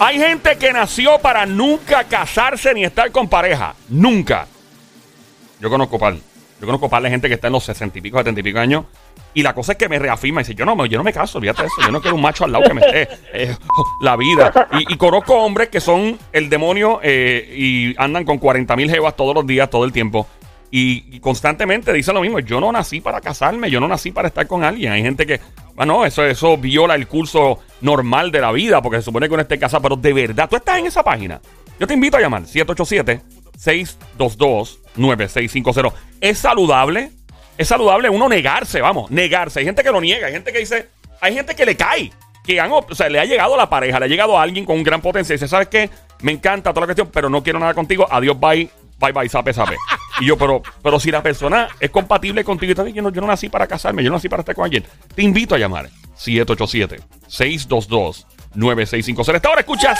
Hay gente que nació para nunca casarse ni estar con pareja. Nunca. Yo conozco par. Yo conozco par de gente que está en los sesenta y pico, setenta y pico años. Y la cosa es que me reafirma y dice, yo no, yo no me caso, olvídate de eso. Yo no quiero un macho al lado que me esté. eh, la vida. Y, y conozco hombres que son el demonio eh, y andan con 40 mil jevas todos los días, todo el tiempo. Y, constantemente dicen lo mismo. Yo no nací para casarme, yo no nací para estar con alguien. Hay gente que, bueno, eso, eso viola el curso normal de la vida porque se supone que uno esté casado. Pero de verdad, tú estás en esa página. Yo te invito a llamar 787-622-9650. ¿Es saludable? Es saludable uno negarse, vamos, negarse. Hay gente que lo niega, hay gente que dice, hay gente que le cae, que han, o sea, le ha llegado a la pareja, le ha llegado a alguien con un gran potencial y dice, ¿sabes qué? Me encanta toda la cuestión, pero no quiero nada contigo. Adiós, bye, bye, bye, sape, sape. Y yo, pero, pero si la persona es compatible contigo, y dice, yo no, yo no nací para casarme, yo no nací para estar con alguien. Te invito a llamar 787-622-9650. Esta hora escuchas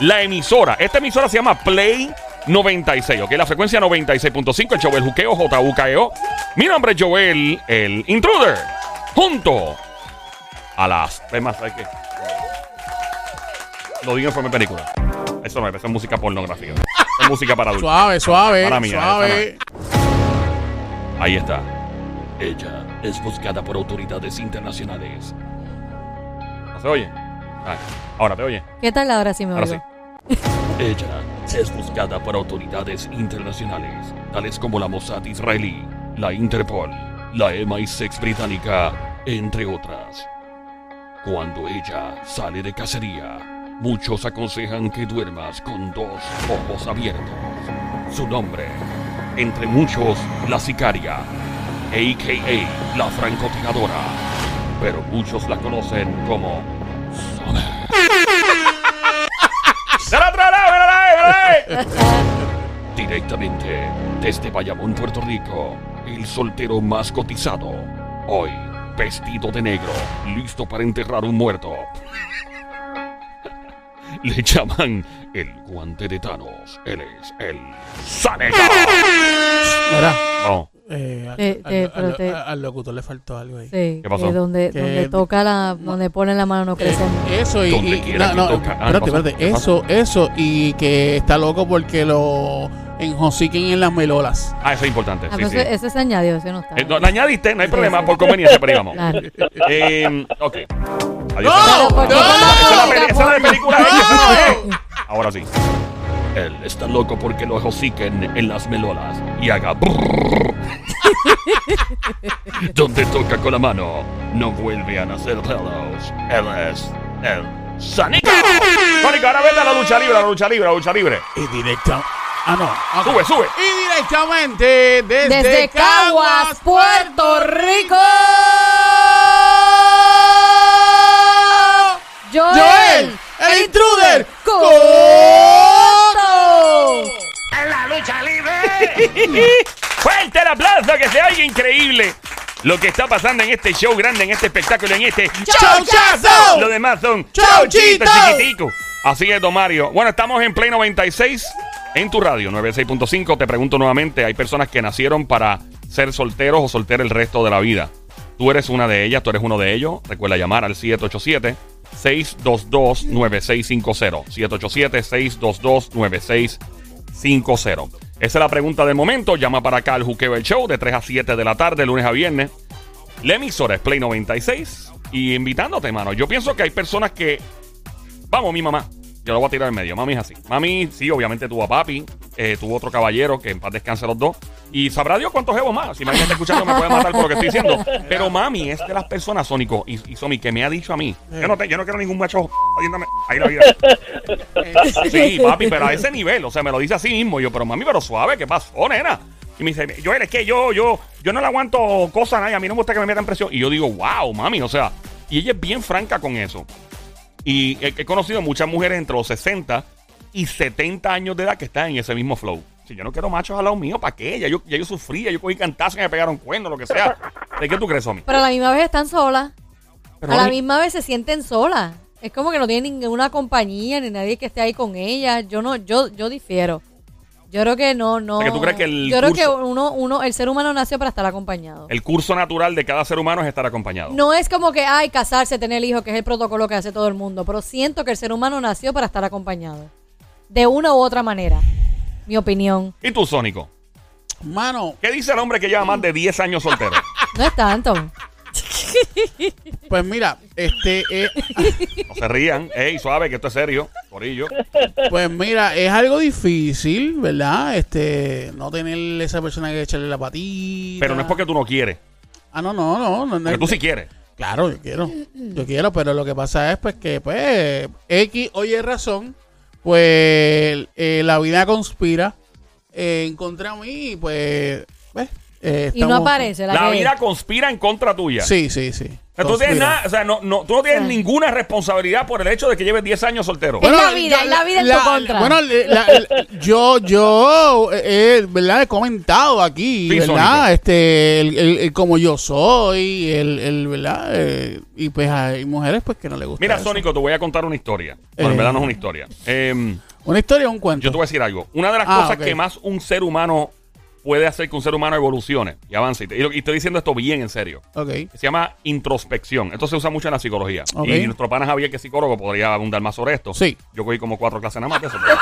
la emisora. Esta emisora se llama Play 96, ¿ok? La frecuencia 96.5, el show El Juqueo, JUKEO. Mi nombre es Joel, el Intruder. Junto a las temas, ¿sabes qué? Lo digo en forma de película. Eso no es, eso es música pornográfica. Es música para adultos. Suave, suave, suave. Ahí está. Ella es buscada por autoridades internacionales. ¿No se oye? Ah, ahora te oye. ¿Qué tal ahora sí me Ahora oigo? sí. Ella es buscada por autoridades internacionales, tales como la Mossad israelí, la Interpol, la MI6 británica, entre otras. Cuando ella sale de cacería, muchos aconsejan que duermas con dos ojos abiertos. Su nombre, entre muchos, la sicaria, a.k.a. la francotiradora, pero muchos la conocen como. Directamente desde Bayamón, Puerto Rico, el soltero más cotizado. Hoy, vestido de negro, listo para enterrar un muerto. Le llaman el guante de Thanos. Él es el Saneca. Mira, Vamos. eh, al, te- al locutor le faltó algo ahí. Sí, ¿Qué pasó? que donde, Que- donde toca la, donde pone la mano no Eh, crece. eso y, no, no, toca. Ah, ¿qué espérate, pasó? espérate, ¿Qué eso, eso y que está loco porque lo enjociquen en las melolas. Ah, eso es importante. Ah, Sí, ese, ese se añadió, ese no está. Eh, no, la añadiste, no hay Sí, problema, sí. por conveniencia, pero íbamos. Claro. Eh, ok. Adiós. ¡No! Pero ¿por qué ¡No! Esa es la esa es la de película. Ahora sí. Él está loco porque lo hociquen en las melolas y haga brrrr. Donde toca con la mano, no vuelve a nacer pelos. Él es el Saneca. Mónica, ahora vete a la lucha libre, a la lucha libre, a la lucha libre. Y directa. Ah, no. Sube, sube. Y directamente desde, Desde Caguas, Puerto Rico. Joel, Joel, el intruder. Coto. Fuerte el aplauso, que se oiga increíble. Lo que está pasando en este show grande, en este espectáculo, en este ¡Chauchazo! Lo demás son ¡Chauchito! chiquiticos. Así es, Don Mario. Bueno, estamos en Play 96 en tu radio, 96.5. Te pregunto nuevamente, hay personas que nacieron para ser solteros o solteros el resto de la vida. Tú eres una de ellas, tú eres uno de ellos. Recuerda llamar al 787 622 9650. 787 622 9650. Esa es la pregunta del momento. Llama para acá al Juqueo el Show de 3 a 7 de la tarde, lunes a viernes. La emisora es Play 96. Y invitándote, mano. Yo pienso que hay personas que. Vamos, mi mamá. Yo lo voy a tirar en medio. Mami es así. Mami, sí, obviamente tuvo a papi. eh, tuvo otro caballero que en paz descanse los dos. Y sabrá Dios cuántos jevos más. Si me está escuchando, me puede matar por lo que estoy diciendo. Pero mami es de las personas, Sónico y, y Somi, que me ha dicho a mí. Yo no, te- yo no quiero ningún macho jodiéndome ahí la vida. Sí, papi, pero a ese nivel, o sea, me lo dice así mismo. Yo, pero mami, pero suave, ¿qué pasó, nena? Y me dice, Joel, es que yo, yo, yo no le aguanto cosas a nadie, a mí no me gusta que me metan presión. Y yo digo, wow, mami, o sea, y ella es bien franca con eso. Y he, he conocido muchas mujeres entre los 60 y 70 años de edad que están en ese mismo flow. Si yo no quiero machos al lado mío, ¿para qué? Ya yo, ya yo sufría, yo cogí cantazos y me pegaron cuernos, lo que sea. ¿De qué tú crees, Somi? Pero a la misma vez están solas. Pero a la misma vez se sienten solas. Es como que no tienen ninguna compañía ni nadie que esté ahí con ellas. Yo no, yo, yo difiero. Yo creo que no, no. O sea, que tú crees que el Yo creo que uno, uno, el ser humano nació para estar acompañado. El curso natural de cada ser humano es estar acompañado. No es como que, ay, casarse, tener hijos, que es el protocolo que hace todo el mundo, pero siento que el ser humano nació para estar acompañado. De una u otra manera. Mi opinión. ¿Y tú, Sónico? Mano, ¿Qué dice el hombre que lleva más de 10 años soltero? No es tanto. Pues mira, este, eh, No se rían. Ey, suave, que esto es serio. Corillo. pues mira, es algo difícil, ¿verdad? Este, no tener esa persona que echarle la patita. Pero no es porque tú no quieres. Ah, no, no, no. no, tú sí quieres. Claro, yo quiero. Yo quiero, pero lo que pasa es pues que, pues, X oye razón, pues eh, la vida conspira eh, en contra mí pues, pues, eh, Y no aparece la, La que- vida conspira en contra tuya. Sí, sí, sí. O sea, tú, tienes Conspira. nada, o sea, no, no, tú no tienes ninguna responsabilidad por el hecho de que lleves 10 años soltero. Es la vida, es la vida en tu contra. Bueno, la- la- yo, yo, eh, eh, ¿verdad? He comentado aquí, Sí, ¿verdad? Este, el, el- el como yo soy, el, el ¿verdad? Eh, y pues hay mujeres pues que no le gusta Mira, eso. Sónico, te voy a contar una historia. Bueno, Eh. en verdad no es una historia. Em, Una historia o un cuento. yo te voy a decir algo. Una de las Ah, cosas ok. que más un ser humano puede hacer que un ser humano evolucione y avance, y, te- estoy diciendo esto bien en serio, Ok. se llama introspección. Esto se usa mucho en la psicología. Y nuestro pana Javier, que es psicólogo, podría abundar más sobre esto. Sí. Yo cogí como cuatro clases nada más de eso. Pero,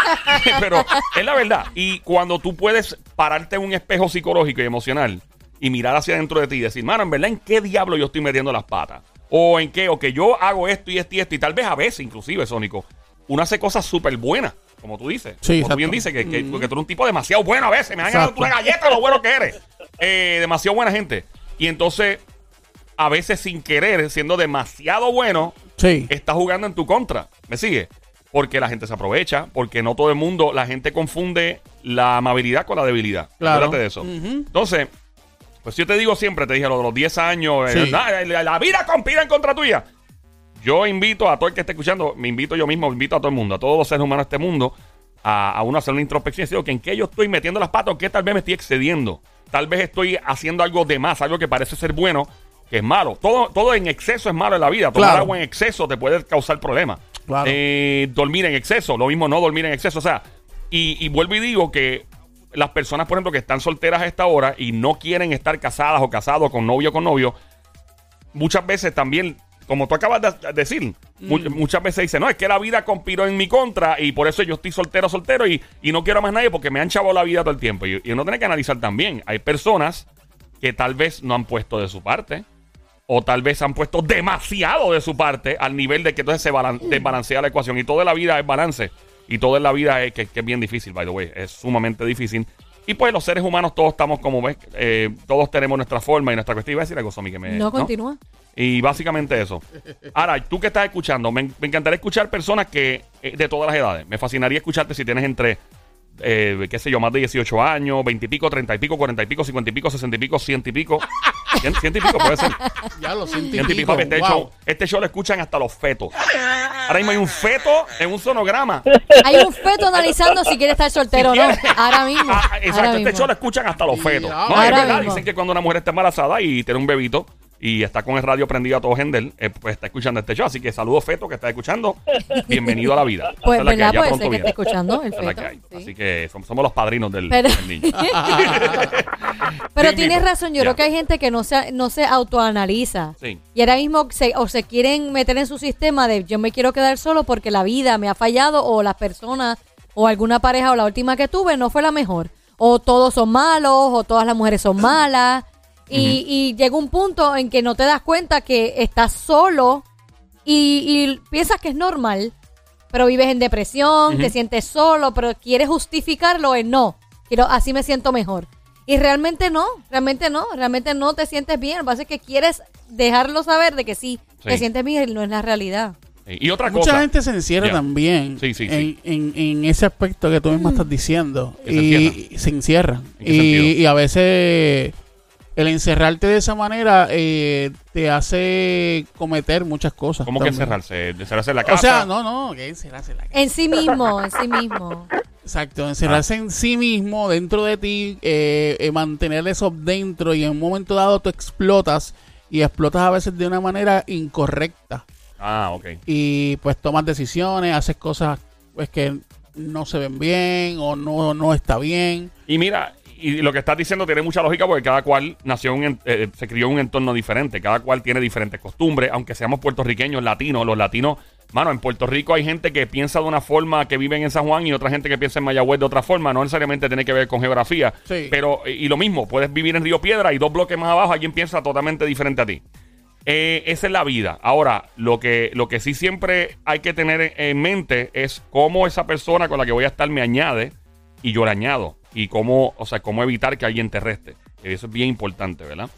pero es la verdad. Y cuando tú puedes pararte en un espejo psicológico y emocional y mirar hacia dentro de ti y decir, mano, en verdad, ¿en qué diablo yo estoy metiendo las patas? O en qué, o que yo hago esto y esto y esto. Y tal vez a veces, inclusive, Sónico, uno hace cosas súper buenas. Como tú dices. Sí, como tú bien dices, que, que- que tú eres un tipo demasiado bueno a veces. Me han ganado Exacto. una galleta lo bueno que eres. Eh, demasiado buena gente. Y entonces, a veces sin querer, siendo demasiado bueno, Sí. está jugando en tu contra. ¿Me sigue? Porque la gente se aprovecha, porque no todo el mundo, la gente confunde la amabilidad con la debilidad. Claro. Acuérdate de eso. Entonces, pues yo te digo siempre, te dije lo de los 10 años, eh, Sí. la, la- la vida conspira en contra tuya. Yo invito a todo el que esté escuchando, me invito yo mismo, invito a todo el mundo, a todos los seres humanos de este mundo, a, a uno hacer una introspección y decir, ok, ¿en qué yo estoy metiendo las patas o qué tal vez me estoy excediendo? Tal vez estoy haciendo algo de más, algo que parece ser bueno, que es malo. Todo, todo en exceso es malo en la vida. Tomar Claro. agua en exceso te puede causar problemas. Claro. Eh, dormir en exceso, lo mismo no dormir en exceso. O sea, y, y vuelvo y digo que las personas, por ejemplo, que están solteras a esta hora y no quieren estar casadas o casados con novio o con novio, muchas veces también, como tú acabas de decir, mu- muchas veces dicen, no, es que la vida conspiró en mi contra y por eso yo estoy soltero, soltero y, y no quiero a más nadie porque me han chavado la vida todo el tiempo. Y, y uno tiene que analizar también, hay personas que tal vez no han puesto de su parte. O tal vez han puesto demasiado de su parte al nivel de que entonces se balan- desbalancea la ecuación. Y toda la vida es balance. Y todo en la vida es que, que es bien difícil, by the way. Es sumamente difícil. Y pues los seres humanos todos estamos como ves, eh, todos tenemos nuestra forma y nuestra cuestión. Iba a decir algo, Somi, que me... No, continúa. Y básicamente eso. Ahora, tú que estás escuchando, me, me encantaría escuchar personas que eh, de todas las edades. Me fascinaría escucharte si tienes entre, eh, qué sé yo, más de 18 años, 20 y pico, 30 y pico, 40 y pico, 50 y pico, 60 y pico, 100 y pico. 100, 100 y pico puede ser. Ya lo siento. 100 y pico. Este, show, este show lo escuchan hasta los fetos. Ahora mismo hay un feto en un sonograma. Hay un feto analizando si quiere estar soltero o no. Ahora mismo. Ah, exacto, ahora este mismo. show lo escuchan hasta los fetos. No, es verdad. mismo. Dicen que cuando una mujer está embarazada y tiene un bebito y está con el radio prendido a todo gender, eh, pues está escuchando este show. Así que saludos, feto, que está escuchando. Bienvenido a la vida. Pues, Esa es la que ser que viene. esté escuchando el feto. que sí. Así que somos, somos los padrinos del, Pero- del niño. Pero Sí, tienes mismo. razón, yo Ya. creo que hay gente que no se, no se autoanaliza. Sí. Y ahora mismo se, o se quieren meter en su sistema de yo me quiero quedar solo porque la vida me ha fallado o las personas o alguna pareja o la última que tuve no fue la mejor. O todos son malos o todas las mujeres son malas. Y, y llega un punto en que no te das cuenta que estás solo y, y piensas que es normal, pero vives en depresión, te sientes solo, pero quieres justificarlo en no. Quiero, así me siento mejor. Y realmente no, realmente no, realmente no te sientes bien. Lo que pasa es que quieres dejarlo saber de que sí, Sí. te sientes bien y no es la realidad. Y otra Mucha cosa. gente se encierra también Sí, sí, en, sí. En, en ese aspecto que tú mismo estás diciendo. Se y se encierran. Y a veces el encerrarte de esa manera eh, te hace cometer muchas cosas. ¿Cómo que encerrarse? Encerrarse en la casa. O sea, no, no, que encerrarse en la casa. En sí mismo, en sí mismo. Exacto, encerrarse en sí mismo, dentro de ti, eh, eh, mantener eso dentro y en un momento dado tú explotas y explotas a veces de una manera incorrecta Ah, ok. y pues tomas decisiones, haces cosas pues que no se ven bien o no, no está bien. Y mira, y lo que estás diciendo tiene mucha lógica porque cada cual nació, en eh, se crió en un entorno diferente, cada cual tiene diferentes costumbres, aunque seamos puertorriqueños, latinos, los latinos, mano, en Puerto Rico hay gente que piensa de una forma que viven en San Juan y otra gente que piensa en Mayagüez de otra forma, no necesariamente tiene que ver con geografía, Sí. pero y lo mismo, puedes vivir en Río Piedra y dos bloques más abajo alguien piensa totalmente diferente a ti. Eh, esa es la vida. Ahora, lo que, lo que sí siempre hay que tener en- en mente es cómo esa persona con la que voy a estar me añade y yo le añado. Y cómo, o sea, cómo evitar que alguien te reste. Eso es bien importante, ¿verdad?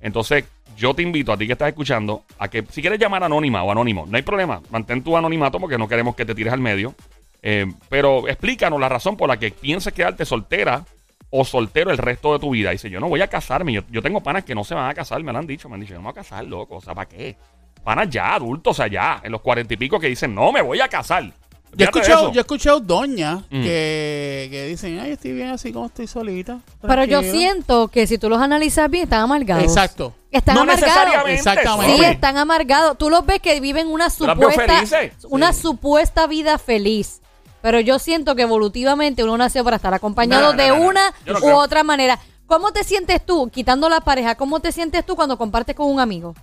Entonces, yo te invito a ti que estás escuchando a que si quieres llamar anónima o anónimo, no hay problema. Mantén tu anonimato porque no queremos que te tires al medio. Eh, pero explícanos la razón por la que piensas quedarte soltera o soltero el resto de tu vida. Dice, yo no voy a casarme. Yo, yo tengo panas que no se van a casar, me lo han dicho. Me han dicho, yo no me voy a casar, loco. O sea, ¿para qué? Panas ya, adultos allá, en los cuarenta y pico que dicen, no, me voy a casar. Yo he, escuchado, yo he escuchado doñas Mm. que, que dicen, ay, estoy bien así como estoy solita. Pero yo tranquilo". siento que si tú los analizas bien, están amargados. Exacto. Están no amargados. Exactamente. Sí, están amargados. Tú los ves que viven una supuesta, una Sí. supuesta vida feliz. Pero yo siento que evolutivamente uno nació para estar acompañado No, no, de no, no. una u creo. otra manera. ¿Cómo te sientes tú, quitando la pareja, cómo te sientes tú cuando compartes con un amigo?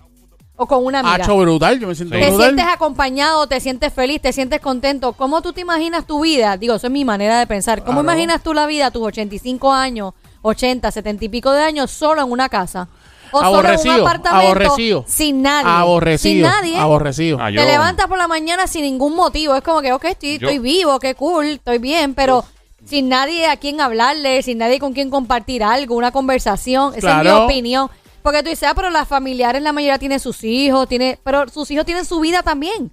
O con una amiga. Hacho brutal, yo me siento Sí. te brutal. sientes acompañado, te sientes feliz, te sientes contento. ¿Cómo tú te imaginas tu vida? Digo, eso es mi manera de pensar. ¿Cómo Claro. imaginas tú la vida a tus 85 años, 80, 70 y pico de años solo en una casa? O solo en un Aborrecido, apartamento aborrecido. sin nadie. Aborrecido. Sin nadie. Aborrecido. Ah, yo- Te levantas por la mañana sin ningún motivo. Es como que, ok, estoy, Yo- estoy vivo, qué cool, estoy bien, pero sin nadie a quien hablarle, sin nadie con quien compartir algo, una conversación. Esa es mi opinión. Porque tú dices, ah, pero las familiares, la mayoría tienen sus hijos, tiene, pero sus hijos tienen su vida también.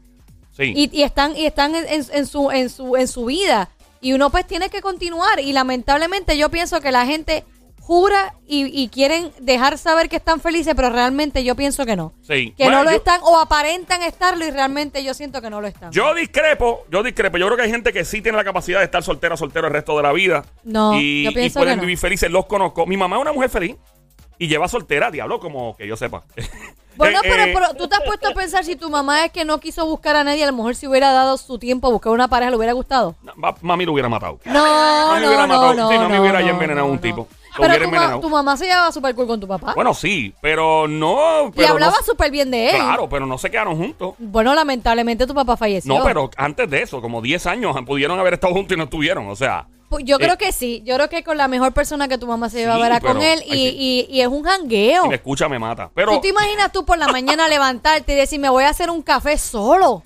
Sí. Y, y están, y están en, su, en, su, en su vida. Y uno pues tiene que continuar. Y lamentablemente yo pienso que la gente jura y, y quieren dejar saber que están felices, pero realmente yo pienso que no. Sí. Que Bueno, no lo yo- están o aparentan estarlo y realmente yo siento que no lo están. Yo discrepo, yo discrepo. Yo creo que hay gente que sí tiene la capacidad de estar soltera, soltero el resto de la vida. No, y, yo y pienso pueden que no. vivir felices. Los conozco. Mi mamá es una mujer feliz y lleva soltera, diablo, como que yo sepa. Bueno, Eh, pero, eh, pero tú te has puesto a pensar si tu mamá es que no quiso buscar a nadie, a lo mejor si hubiera dado su tiempo a buscar una pareja, le hubiera gustado. ma- Mami lo hubiera matado. No, Mami no, hubiera no, matado. no, Sí, mami no, hubiera no, envenenado a un tipo. Pero tu, ma- envenenado. tu mamá se llevaba súper cool con tu papá. Bueno, sí, pero no. y pero hablaba no- súper bien de él. Claro, pero no se quedaron juntos. Bueno, lamentablemente tu papá falleció. No, pero antes de eso, como 10 años, pudieron haber estado juntos y no estuvieron. O sea, Pues Yo Eh, creo que sí. Yo creo que con la mejor persona que tu mamá se llevaba Sí, era con él y, y- y es un jangueo. si me escucha, me mata. Pero. ¿Tú te imaginas tú por la mañana levantarte y decir, me voy a hacer un café solo?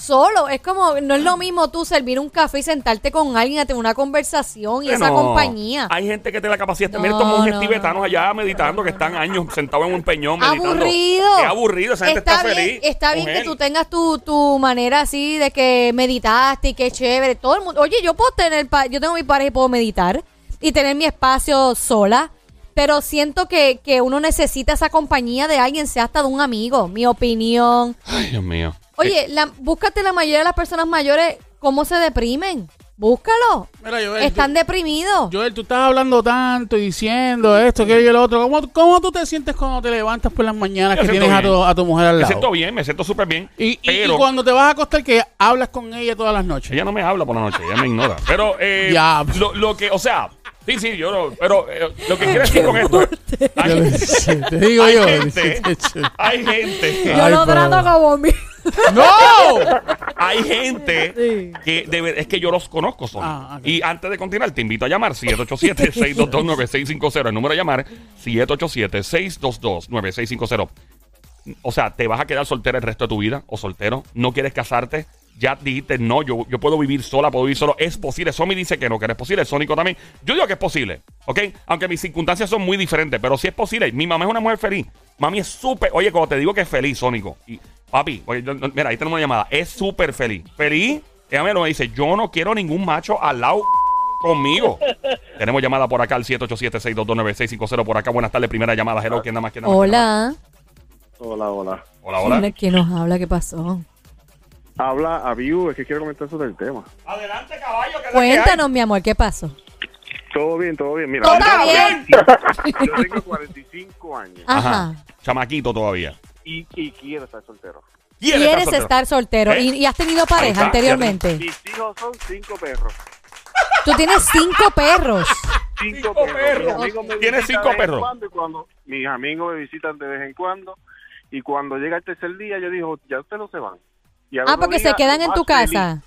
Solo. Es como, no es lo mismo tú servir un café y sentarte con alguien a tener una conversación y esa compañía. Hay gente que tiene la capacidad de No, mira estos monjes no, tibetanos no. allá meditando, que están años sentados en un peñón meditando. Aburrido. Qué aburrido, esa gente está, está bien, feliz. Está bien mujer. que tú tengas tu, tu manera así de que meditaste y qué chévere. Todo el mundo. Oye, yo puedo tener. Yo tengo mi pareja y puedo meditar y tener mi espacio sola. Pero siento que, que uno necesita esa compañía de alguien, sea hasta de un amigo. Mi opinión. Ay, Dios mío. Oye, la, búscate la mayoría de las personas mayores cómo se deprimen. Búscalo. Mira, Joel, Están tú- deprimidos. Joel, tú estás hablando tanto y diciendo esto, aquello y lo otro. ¿Cómo, ¿Cómo tú te sientes cuando te levantas por las mañanas Me que tienes a tu, a tu mujer al Me lado? siento bien, me siento súper bien. Y, y- pero y cuando te vas a acostar, que hablas con ella todas las noches. ella no me habla por la noche, ella me ignora. Pero eh, Ya. lo, lo que, o sea, sí, sí, yo no, pero eh, lo que quiero decir con esto hay, te digo hay yo. gente, hay gente, Yo lo trato como mi. ¡No! hay gente que debe, es que yo los conozco son. Ah, ok. Y antes de continuar, te invito a llamar 787-622-9650. El número a llamar 787-622-9650. O sea, te vas a quedar soltera el resto de tu vida o soltero. No quieres casarte. Ya dijiste, no, yo, yo puedo vivir sola, puedo vivir solo. Es posible. Somi dice que no, que no es posible. Sónico también. Yo digo que es posible, ¿ok? Aunque mis circunstancias son muy diferentes, pero sí es posible. Mi mamá es una mujer feliz. Mami es súper. Oye, cuando te digo que es feliz, Sónico. Y, papi, oye, yo- no, mira, ahí tenemos una llamada. Es súper feliz. Feliz. Ella me lo dice. Yo no quiero ningún macho al lado conmigo. Tenemos llamada por acá al 787-622-9650. Por acá, buenas tardes. Primera llamada. Hello, ¿quién nada más? ¿Quién nada más? Hola. Hola, hola. Hola, hola. ¿Quién nos habla? ¿Qué pasó? Habla a View, es que quiero comentar sobre el tema. Adelante, caballo. que Cuéntanos, mi amor, ¿qué pasó? Todo bien, todo bien. Mira, Todo bien. tengo- Yo tengo 45 años Ajá. Chamaquito todavía. Y, y quiero estar soltero. Quieres Quieres soltero. estar soltero. ¿Eh? ¿Y, y has tenido Ahí pareja está, anteriormente? Mis hijos son cinco perros. Tú tienes cinco perros. Cinco, Cinco perros. Mis amigos me Tienes visitan cinco de vez en perros. cuando y cuando mis amigos me visitan de vez en cuando. Y cuando llega el tercer día, yo digo, ya ustedes no se van. Y al Ah, otro porque día, se quedan en más tu feliz. casa.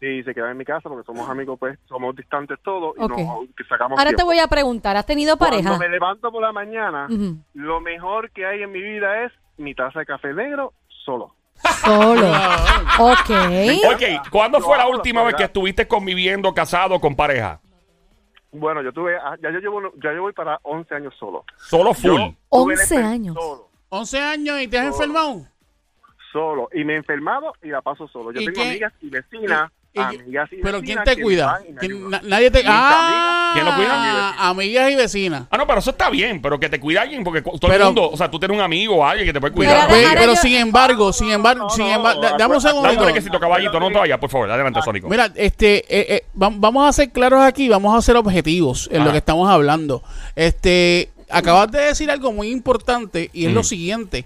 Sí, se quedan en mi casa porque somos amigos, pues somos distantes todos y Ok. nos que sacamos Ahora te tiempo. voy a preguntar, ¿has tenido pareja? Cuando me levanto por la mañana, Ujú. lo mejor que hay en mi vida es mi taza de café negro solo. Solo. Ok. Ok, ¿cuándo fue la última vez que estuviste conviviendo, casado, con pareja? Bueno, yo tuve, ah, ya yo llevo, ya yo voy para 11 años solo. Solo full. Yo tuve 11 el- años. Solo, 11 años y te has Solo. enfermado. solo. Y me he enfermado y la paso solo. Yo ¿Y tengo qué? amigas y vecinas, y- amigas y Pero ¿quién te cuida? ¿Quién- nadie te. Ah, ¿Quién lo cuida? amigas y vecinas. Ah, no, pero eso está bien, pero que te cuide alguien, porque cu- todo Pero- el mundo, o sea, tú tienes un amigo o alguien que te puede cuidar. Pero, sin embargo, sin embargo, sin embargo, da- dame un Dame un segundito. brequecito, caballito, no vayas, por favor. Adelante, Sónico. Mira, este, eh, eh, vam- vamos a ser claros aquí, vamos a ser objetivos en Ajá. lo que estamos hablando. Este, acabas de decir algo muy importante y es lo siguiente.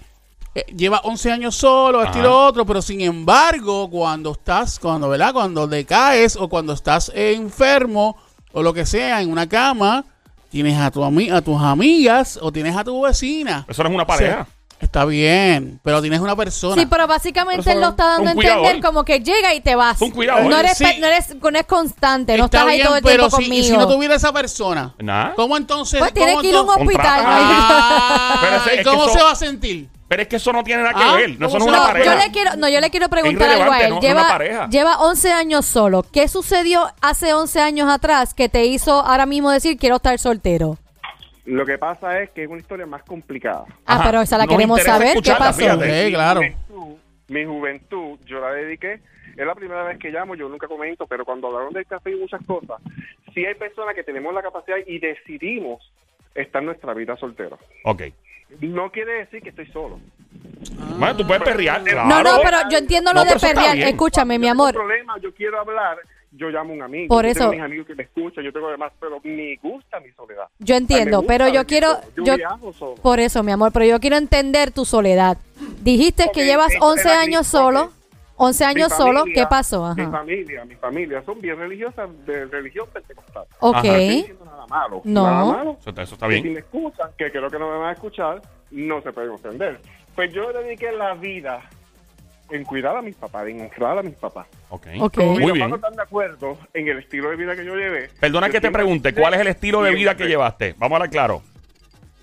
Eh, lleva 11 años solo, esto y Ajá. lo otro, pero sin embargo, cuando estás, cuando, ¿verdad? Cuando decaes o cuando estás enfermo o lo que sea en una cama, tienes a, tu ami- a tus amigas o tienes a tu vecina. Eso no es una pareja. Sí, está bien, pero tienes una persona. Sí, pero básicamente Pero él lo está dando a entender como que llega y te vas. Un cuidador. No eres, Sí. no eres, no es constante, no Está estás ahí todo el pero tiempo si, conmigo. y si no tuviera esa persona. ¿cómo entonces? pues tiene cómo que ir a un hospital. Ah, Pero ese- ¿y es que ¿Cómo eso- se va a sentir? Pero es que eso no tiene nada que Ah, ver. No, eso no ¿cómo es se una pareja. yo le quiero, no, yo le quiero preguntar algo a él. no- lleva, lleva 11 años solo. ¿Qué sucedió hace 11 años atrás que te hizo ahora mismo decir quiero estar soltero? Lo que pasa es que es una historia más complicada. Ah, Ajá. pero esa la Nos queremos saber. ¿Qué pasó? fíjate. Sí, Mi claro. juventud- mi juventud, yo la dediqué. Es la primera vez que llamo, yo nunca comento, pero cuando hablaron del café y muchas cosas, sí hay personas que tenemos la capacidad y decidimos estar nuestra vida soltero. Ok. No quiere decir que estoy solo. Bueno, tú puedes perrear, claro. No, no, pero yo entiendo lo No, de perrear. Escúchame, mi Yo amor. un problema, yo quiero hablar, yo llamo a un amigo. Por yo eso- tengo mis amigos que me escuchan, yo tengo demás, pero me gusta mi soledad. Yo entiendo, pero yo quiero, solo. Yo yo, viajo solo. por eso, mi amor, pero yo quiero entender tu soledad. Dijiste Ok, que llevas esa 11 era mi- años solo, 11 Mi años solo, familia- ¿qué pasó? Mi familia, mi familia son bien religiosas, de religión pentecostal. Ok, Ajá. No nada malo. No. Nada malo. Eso está, eso está Que si bien. me escuchan, que creo que no me van a escuchar, no se pueden ofender. Pues yo dediqué la vida en cuidar a mis papás, en honrar a mis papás. Ok. Ok. Como mis Muy papás bien. no están de acuerdo en el estilo de vida que yo llevé. Perdona que te pregunte, ¿cuál es el estilo de vida que llevaste? Vamos a hablar claro.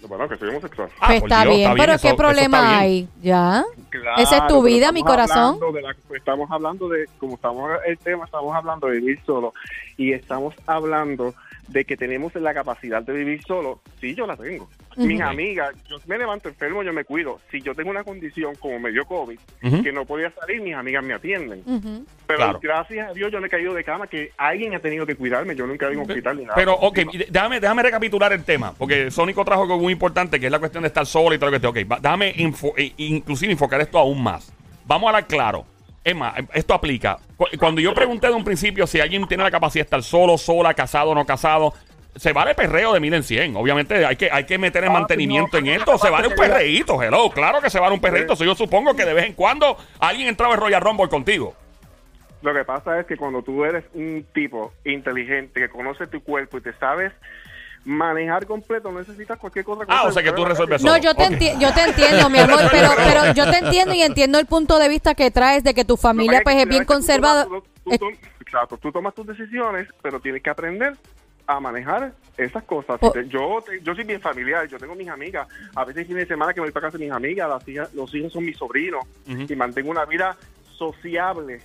Bueno, que soy homosexual. Ah, pues está Dios, bien, pero eso- ¿qué eso está problema bien. hay? ¿Ya? Claro, Esa es tu pero vida, mi corazón. hablando de la- estamos hablando de, como estamos el tema, estamos hablando de vivir solo y estamos hablando de que tenemos la capacidad de vivir solo. Sí, yo la tengo. Mis amigas, yo me levanto enfermo, yo me cuido. Si yo tengo una condición como me dio COVID, que no podía salir, mis amigas me atienden. Pero Claro. gracias a Dios yo no he caído de cama, que alguien ha tenido que cuidarme. Yo nunca he ido a un hospital ni nada. Pero, ok, déjame, déjame recapitular el tema, porque Sónico trajo algo muy importante, que es la cuestión de estar solo y todo lo que esté. Ok, déjame info- eh, inclusive enfocar esto aún más. Vamos a hablar claro. Eh, esto aplica. Cu- Cuando yo pregunté de un principio si alguien tiene la capacidad de estar solo, sola, casado o no casado, se vale perreo de mil en cien. Obviamente hay que, hay que meter el Ah, mantenimiento en esto. Se vale un perreíto, hello. Claro que se vale un perreíto. So, yo supongo que de vez en cuando alguien entraba en Royal Rumble contigo. Lo que pasa es que cuando tú eres un tipo inteligente que conoce tu cuerpo y te sabes manejar completo, no necesitas cualquier cosa. Ah, o sea que tú resuelves No, yo te, Ok. enti- yo te entiendo, mi amor, pero, pero yo te entiendo y entiendo el punto de vista que traes de que tu familia pues es bien conservada. Eh, Exacto, tú tomas tus decisiones, pero tienes que aprender a manejar esas cosas. O- Te- yo, te- yo soy bien familiar, yo tengo mis amigas, a veces fines de semana que voy para casa de mis amigas, las hijas, los hijos son mis sobrinos y mantengo una vida sociable.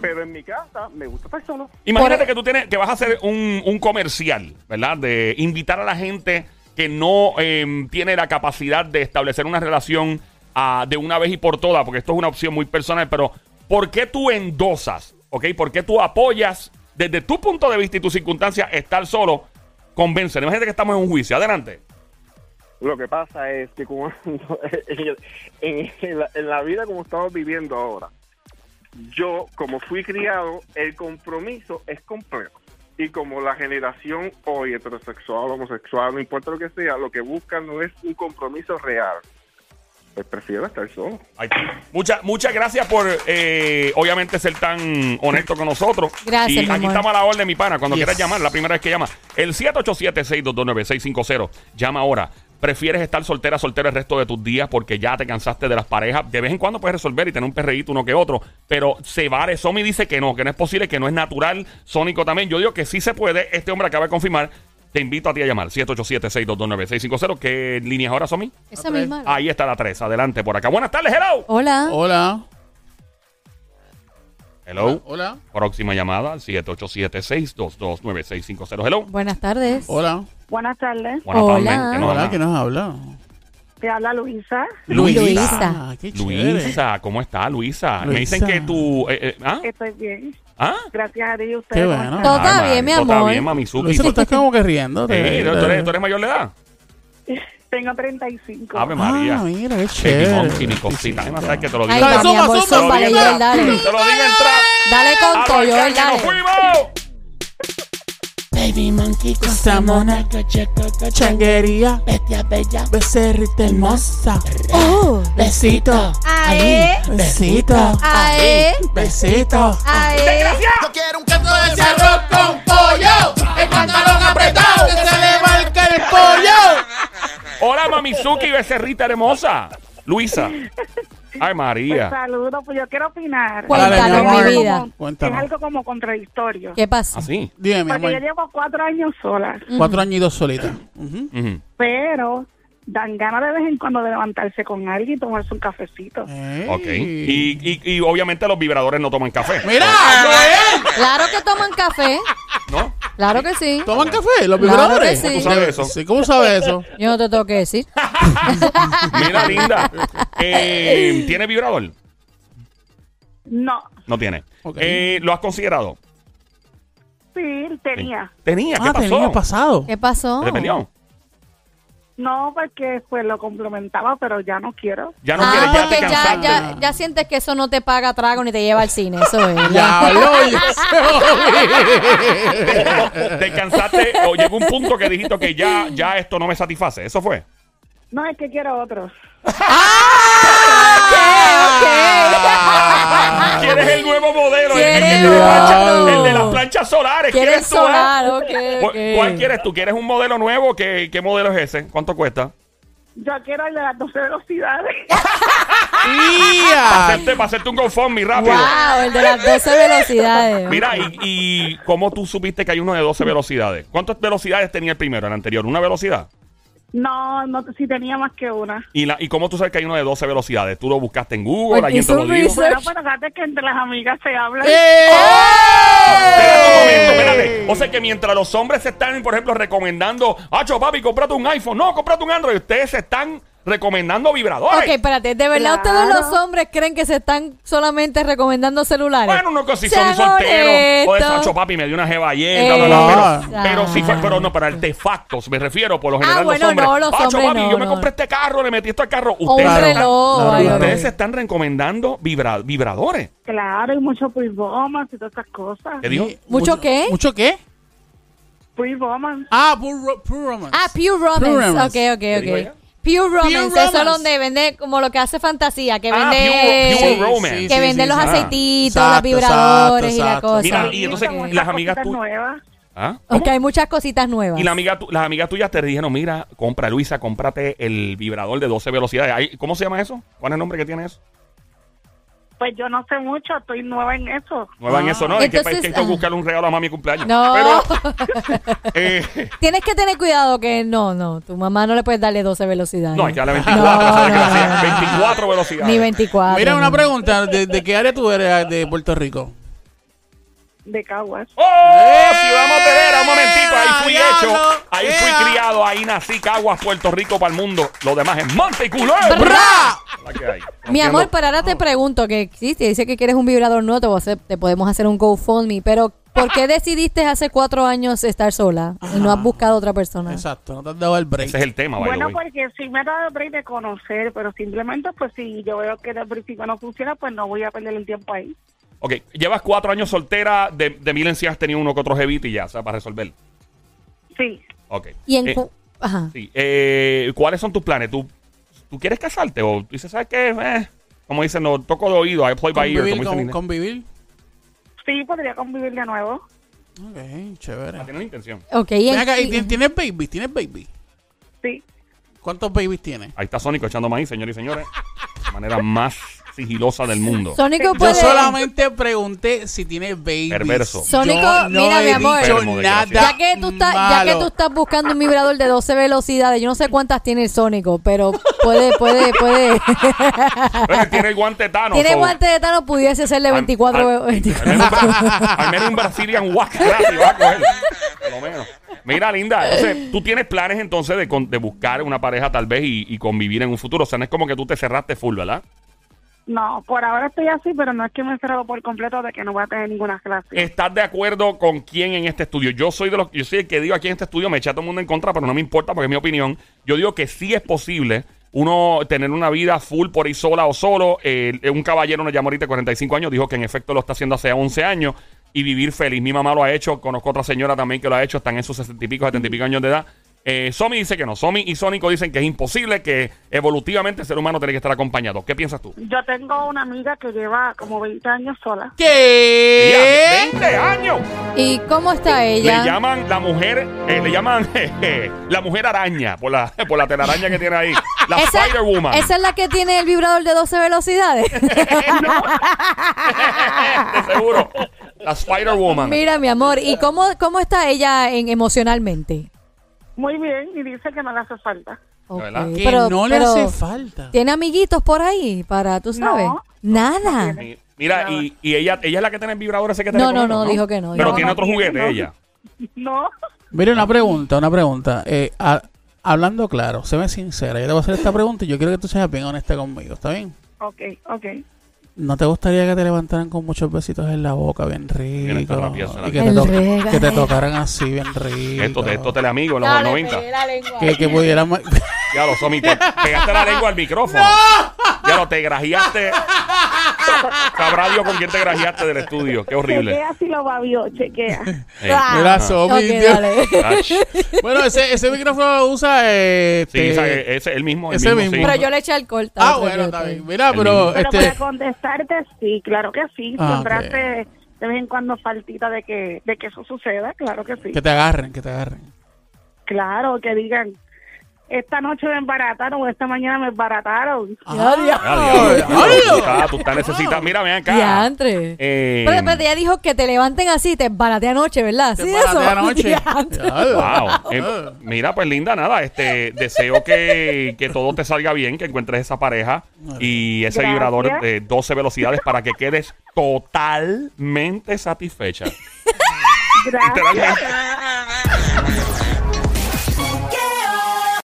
Pero en mi casa me gusta estar solo. Imagínate Por- que tú tienes, que vas a hacer un, un comercial, ¿verdad? De invitar a la gente que no eh, tiene la capacidad de establecer una relación ah, de una vez y por todas, porque esto es una opción muy personal, pero ¿por qué tú endosas? ¿Ok? ¿Por qué tú apoyas desde tu punto de vista y tus circunstancias estar solo? Convence. Imagínate que estamos en un juicio. Adelante. Lo que pasa es que como la, en la vida como estamos viviendo ahora, yo como fui criado, el compromiso es completo. Y como la generación hoy, heterosexual, homosexual, no importa lo que sea, lo que buscan no es un compromiso real. pues prefiero estar solo. Muchas, muchas gracias por, eh, obviamente, ser tan honesto con nosotros. Gracias, Y mi aquí amor. estamos a la orden, mi pana. Cuando Yes. quieras llamar, la primera vez que llama. El 787-622-9650. Llama ahora. ¿Prefieres estar soltera, soltero el resto de tus días porque ya te cansaste de las parejas? De vez en cuando puedes resolver y tener un perreíto uno que otro, pero se vale. Somi dice que no, que no es posible, que no es natural. Sónico también. Yo digo que sí se puede. Este hombre acaba de confirmar. Te invito a ti a llamar. 787-622-9650. ¿Qué línea es ahora, Somi? Esa misma. Ahí está la 3. Adelante por acá. Buenas tardes, hello. Hola. Hola. Hello. Hola. Próxima llamada al 787-622-9650. Hello. Buenas tardes. Hola. Buenas tardes. Buenas Hola. tardes. ¿Qué nos Hola, habla? ¿quién nos habla? Te habla Luisa. Luisa. Ah, qué chévere. Luisa, ¿cómo está Luisa? Me Luisa. dicen que tú... eh, eh, ¿Ah? Estoy bien. ¿Ah? Gracias a Dios. Qué Ustedes bueno. ¿cómo Todo está Ay, bien, mi todo amor. Está bien, Mamizuki. Luisa, tú estás como que riendo. Eh, ¿tú, eres, tú eres mayor de edad? Tengo 35. Ave María. Ah, mira, qué Baby chévere. monkey, mi cosita. Además, sabes que te lo digo. Ahí Dale, va, mi zumba, amor, zumba, zumba. Dale. Te lo digo entrar. Dale con A todo, arrancar, Joel, que nos dale. fuimos. Baby monkey con Esa mona, changuería, bestia bella, becerrita hermosa. Uh, besito, ae, Besito, ae, besito. ae. Yo quiero un canto de arroz con pollo, el pantalón apretado, que se le marca el pollo. Hola, Mamizuki, becerrita hermosa. Luisa. Ay, Pues, María. saludos, pues yo quiero opinar. Cuéntanos, Dale, mi vida. como-. Es algo como contradictorio. ¿Qué pasó? Así. Dime, mi Porque yo amor. llevo cuatro años sola, Cuatro añitos solita. Ujú. Ujú. pero dan ganas de vez en cuando de levantarse con alguien y tomarse un cafecito. Ok. Y, y, y obviamente los vibradores no toman café. Mira. Claro que toman café. ¿No? Claro que sí. ¿Toman café los Claro vibradores? que sí. ¿Cómo tú sabes eso? Sí, ¿cómo sabes eso? Yo no te tengo que decir. Mira, linda. Eh, ¿Tiene vibrador? No, No tiene. Ok. Eh, ¿Lo has considerado? sí, tenía. Tenía. ¿Qué Ah, pasó? tenía pasado. ¿Qué pasó? ¿Se te? No, porque pues lo complementaba, pero ya no quiero. Ya no ah, quieres, ya porque te ya, cansaste. ya, ya sientes que eso no te paga trago ni te lleva al cine. Eso es. Ya, lo ya te, te cansaste o llegó un punto que dijiste que ya, ya esto no me satisface. ¿Eso fue? No, es que quiero otro. ¿Quieres el nuevo modelo? El, el ¿Quieres de, la plancha- otro? el de las planchas solares. ¿Quieres ¿Quieres ah? ¿Cuál quieres tú? ¿Quieres un modelo nuevo? ¿Qué, qué modelo es ese? ¿Cuánto cuesta? Yo quiero el de las 12 velocidades. Para ¡Ia! hacerte, para hacerte un GoFundMe rápido. Wow, el de las 12 velocidades. Mira, y, y cómo tú supiste que hay uno de 12 velocidades? ¿Cuántas velocidades tenía el primero, el anterior? ¿Una velocidad? No, no, si tenía más que una. ¿Y, la, ¿Y cómo tú sabes que hay uno de 12 velocidades? ¿Tú lo buscaste en Google? Pues ¿Alguien te lo dijo? Bueno, pero fíjate que entre las amigas se hablan. ¡Eh! Espérate un momento, espérate. O sea que mientras los hombres se están, por ejemplo, recomendando, Acho, papi, cómprate un iPhone. No, cómprate un Android. Ustedes se están recomendando vibradores. Ok, espérate, ¿de verdad Claro. ustedes los hombres creen que se están solamente recomendando celulares? Bueno, uno que si Sean son solteros, o de honestos. Sacho papi me dio una jeva ayer, Eh, bla, bla, bla, pero, Exacto. pero sí fue, pero no, para artefactos, me refiero, por lo general Ah, bueno, los hombres. no, los hombres papi, no, yo me no. compré este carro, le metí esto al carro. O un Ustedes, Claro, reloj. claro, ay, claro. ustedes ok. se están recomendando vibra- vibradores. Claro, y mucho pre-romance y todas esas cosas. ¿Qué dijo? ¿Mucho qué? ¿Mucho qué? Pre-romance. Ah, Pure, ro- pure Romance. Ah, Pure Romance. Pure Romance. Ok, ok, dijo ok. ella? Pure Romance, eso Romance. es donde vende como lo que hace fantasía, que Ah, vende Pure- Pure Sí, Romance. sí, que venden sí, los aceititos, Exacto, los vibradores exacto, y la cosa. Mira, y entonces, las amigas nuevas. ¿Ah? hay muchas cositas nuevas. Y la amiga, tu- las amigas tuyas te dijeron, mira, compra Luisa, cómprate el vibrador de 12 velocidades. Ahí- ¿Cómo se llama eso? ¿Cuál es el nombre que tiene eso? Pues yo no sé mucho, estoy nueva en eso. Nueva en eso, ¿no? Es que, Entonces, es que hay que ah. buscarle un regalo a mami cumpleaños. No. Pero, eh, Tienes que tener cuidado que no, no, tu mamá no le puedes darle 12 velocidades. no, hay que darle 24, No, esa no, desgracia. no, no. 24 velocidades. Ni 24. Mira, una pregunta. ¿De, de qué área tú eres de Puerto Rico? De Caguas. ¡Oh! Ciudad Monterrera, un momentito. Ahí fui ¡Diablo! hecho. Ahí fui criado. Ahí nací. Caguas, Puerto Rico, para el mundo. Lo demás es Monte y Culebra. ¡Bra! La que hay. Mi Entiendo. amor, pero ahora te pregunto que sí, te dice que quieres un vibrador nuevo, te, voy a hacer- te podemos hacer un GoFundMe, pero ¿por qué decidiste hace cuatro años estar sola y no has buscado otra persona? Exacto, no te has dado el break. Ese es el tema, by the Bueno, way. porque sí me ha dado el break de conocer, pero simplemente pues si yo veo que el principio no funciona, pues no voy a perder el tiempo ahí. Ok, llevas cuatro años soltera. De, de mil en sí has tenido uno que otro jevito y ya, o sea, para resolver. Sí. Ok. Y en Eh, cu- Ajá. sí. Eh, ¿Cuáles son tus planes? ¿Tú ¿tú quieres casarte? O dices, ¿sabes qué? Eh, como dicen, no, toco de oído, I play by ear, como dicen con- convivir. Sí, podría convivir de nuevo. Ok, chévere. Ah, ¿Tienes intención? Ok, Ven y- acá, ¿y y- tien- ¿tienes baby? ¿Tienes baby? Sí. ¿Cuántos babies tienes? Ahí está Sónico echando maíz, señores y señores. De manera más sigilosa del mundo. Sónico Yo puede. solamente pregunté si tienes babies. Perverso. Sónico, Yo no mira, he mi amor. dicho nada. Ya que, tú estás, ya que malo. tú estás buscando un vibrador de 12 velocidades, yo no sé cuántas tiene el Sónico, pero puede, puede, puede. Pero tiene el guante Thanos. tiene so- guante de Thanos, pudiese ser de al- 24. al- 24. Al menos, al menos un Brazilian wax gratis va a coger. Por lo menos. Mira, linda. Entonces, tú tienes planes entonces de, con- de buscar una pareja tal vez y, y convivir en un futuro. O sea, no es como que tú te cerraste full, ¿verdad? No, por ahora estoy así, pero no es que me he cerrado por completo de que no voy a tener ninguna clase. ¿Estás de acuerdo con quién en este estudio? Yo soy de los, yo soy el que digo aquí en este estudio, me echa todo el mundo en contra, pero no me importa porque es mi opinión. Yo digo que sí es posible uno tener una vida full por ahí sola o solo. Eh, un caballero nos llamó ahorita de 45 años, dijo que en efecto lo está haciendo hace 11 años y vivir feliz. Mi mamá lo ha hecho, conozco otra señora también que lo ha hecho, están en sus 60 y pico, 70 y pico años de edad. Eh, Somi dice que no. Somi y Sónico dicen que es imposible, que evolutivamente el ser humano tiene que estar acompañado. ¿Qué piensas tú? Yo tengo una amiga que lleva como 20 años sola. ¿Qué? Ya, 20 años. ¿Y cómo está ella? Le llaman la mujer, eh, le llaman jeje, la mujer araña por la, por la telaraña que tiene ahí. La ¿Esa, Spider Woman. esa es la que tiene el vibrador de 12 velocidades. De seguro. La Spider Woman. Mira, mi amor, ¿y cómo, cómo está ella en, emocionalmente? Muy bien, y dice que no le hace falta. Ok, verdad? Que pero- no le pero, hace falta. ¿Tiene amiguitos por ahí para, tú sabes? No. Nada. Mi- Mira, y, y ella, ella es la que tiene el vibrador ese que te No, recomiendo, no, no, dijo que no, Pero tiene otro no. juguete No. ella. No, Mire, una pregunta, una pregunta. Eh, a- hablando claro, séme sincera. Yo te voy a hacer esta pregunta y yo quiero que tú seas bien honesta conmigo, ¿está bien? ok, ok. ¿No te gustaría que te levantaran con muchos besitos en la boca, bien rico? Y que El te, to- rega- que te tocaran así, bien rico. Esto, de estos teleamigos en los 90. la lengua. Que, que pudieran... Ya lo Somi, te pegaste la lengua al micrófono. Ya lo te grajeaste. Sabrá Dios con quién te grajeaste del estudio. Qué horrible. Chequea si lo babió, chequea. Ey. Ah, Mira. Somi, ok, Dios. dale. Ach. Bueno, ese, ese micrófono lo usa... Eh, Sí, este- esa- ese es el mismo. El ese mismo, mismo. sí. Pero yo le eché alcohol. Ah, bueno, está bien. Mira, El pero... mismo. Pero este para contestarte, sí, claro que sí. Ah, Siempre ok. hace de vez en cuando faltita de que, de que eso suceda, claro que sí. Que te agarren, que te agarren. Claro, que digan, esta noche me embarataron o esta mañana me embarataron. Ya, ya. Ah. Ay, Tú estás- necesitando. Mira, ven acá. Diantre. Eh, Pero espérate, ella dijo que te levanten así, te embaraté anoche, ¿verdad? Te Sí, eso. anoche. Wow. Eh, mira, pues linda, nada. Este, deseo que, que todo te salga bien, que encuentres esa pareja y ese Gracias. vibrador de 12 velocidades para que quedes totalmente satisfecha. Gracias. Literalmente.